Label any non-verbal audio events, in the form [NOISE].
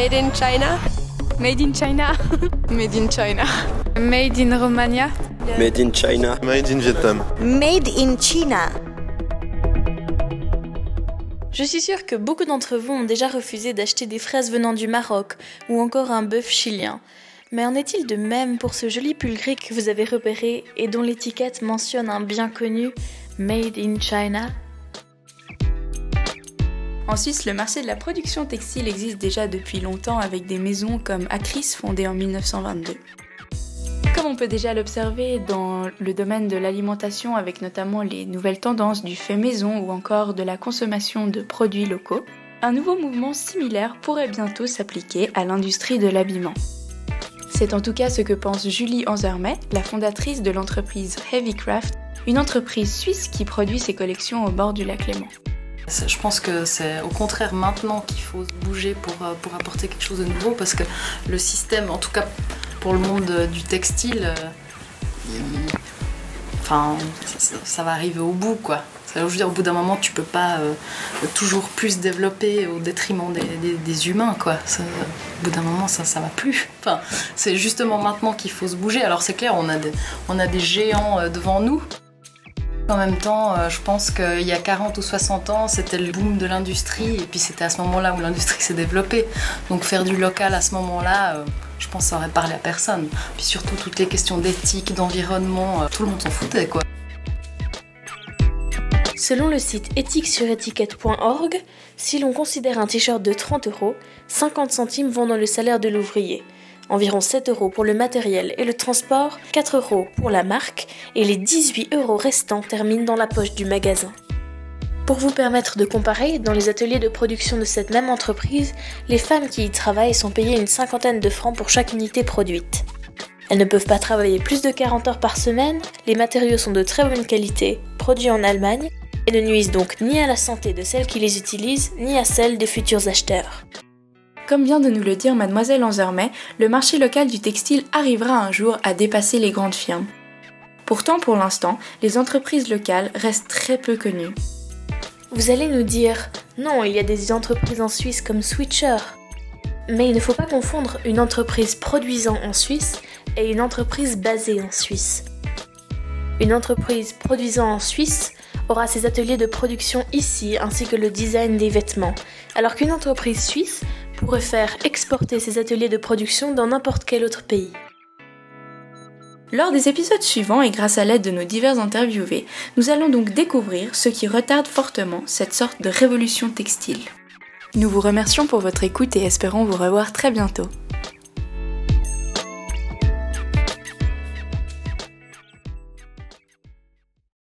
Made in China? Made in China. [LAUGHS] Made in China. Made in Romania. Made in China. Made in Vietnam. Made in China. Je suis sûre que beaucoup d'entre vous ont déjà refusé d'acheter des fraises venant du Maroc ou encore un bœuf chilien. Mais en est-il de même pour ce joli pull gris que vous avez repéré et dont l'étiquette mentionne un bien connu Made in China? En Suisse, le marché de la production textile existe déjà depuis longtemps avec des maisons comme Acris fondée en 1922. Comme on peut déjà l'observer dans le domaine de l'alimentation avec notamment les nouvelles tendances du fait maison ou encore de la consommation de produits locaux, un nouveau mouvement similaire pourrait bientôt s'appliquer à l'industrie de l'habillement. C'est en tout cas ce que pense Julie Anzermet, la fondatrice de l'entreprise Heavycraft, une entreprise suisse qui produit ses collections au bord du lac Léman. Je pense que c'est au contraire maintenant qu'il faut bouger pour, euh, pour apporter quelque chose de nouveau parce que le système, en tout cas pour le monde du textile, euh, enfin, ça, va arriver au bout quoi. Dire, au bout d'un moment, tu peux pas euh, toujours plus développer au détriment des, des- humains quoi. Au bout d'un moment, ça, ça va plus. Enfin, c'est justement maintenant qu'il faut se bouger. Alors c'est clair, on a des, on a des géants euh, devant nous. En même temps, euh, je pense qu'il y a 40 ou 60 ans, c'était le boom de l'industrie, et puis c'était à ce moment-là où l'industrie s'est développée. Donc faire du local à ce moment-là, euh, je pense que ça aurait parlé à personne. Puis surtout toutes les questions d'éthique, d'environnement, euh, tout le monde s'en foutait quoi. Selon le site éthique-sur-étiquette.org, si l'on considère un t-shirt de 30 euros, 50 centimes vont dans le salaire de l'ouvrier, environ 7 euros pour le matériel et le transport, 4 euros pour la marque, et les 18 euros restants terminent dans la poche du magasin. Pour vous permettre de comparer, dans les ateliers de production de cette même entreprise, les femmes qui y travaillent sont payées une cinquantaine de francs pour chaque unité produite. Elles ne peuvent pas travailler plus de 40 heures par semaine, les matériaux sont de très bonne qualité, produits en Allemagne, et ne nuisent donc ni à la santé de celles qui les utilisent, ni à celle des futurs acheteurs. Comme vient de nous le dire mademoiselle Anzermet, le marché local du textile arrivera un jour à dépasser les grandes firmes. Pourtant, pour l'instant, les entreprises locales restent très peu connues. Vous allez nous dire, non, il y a des entreprises en Suisse comme Switcher. Mais il ne faut pas confondre une entreprise produisant en Suisse et une entreprise basée en Suisse. Une entreprise produisant en Suisse aura ses ateliers de production ici ainsi que le design des vêtements, alors qu'une entreprise suisse pourrait faire exporter ses ateliers de production dans n'importe quel autre pays. Lors des épisodes suivants et grâce à l'aide de nos divers interviewés, nous allons donc découvrir ce qui retarde fortement cette sorte de révolution textile. Nous vous remercions pour votre écoute et espérons vous revoir très bientôt.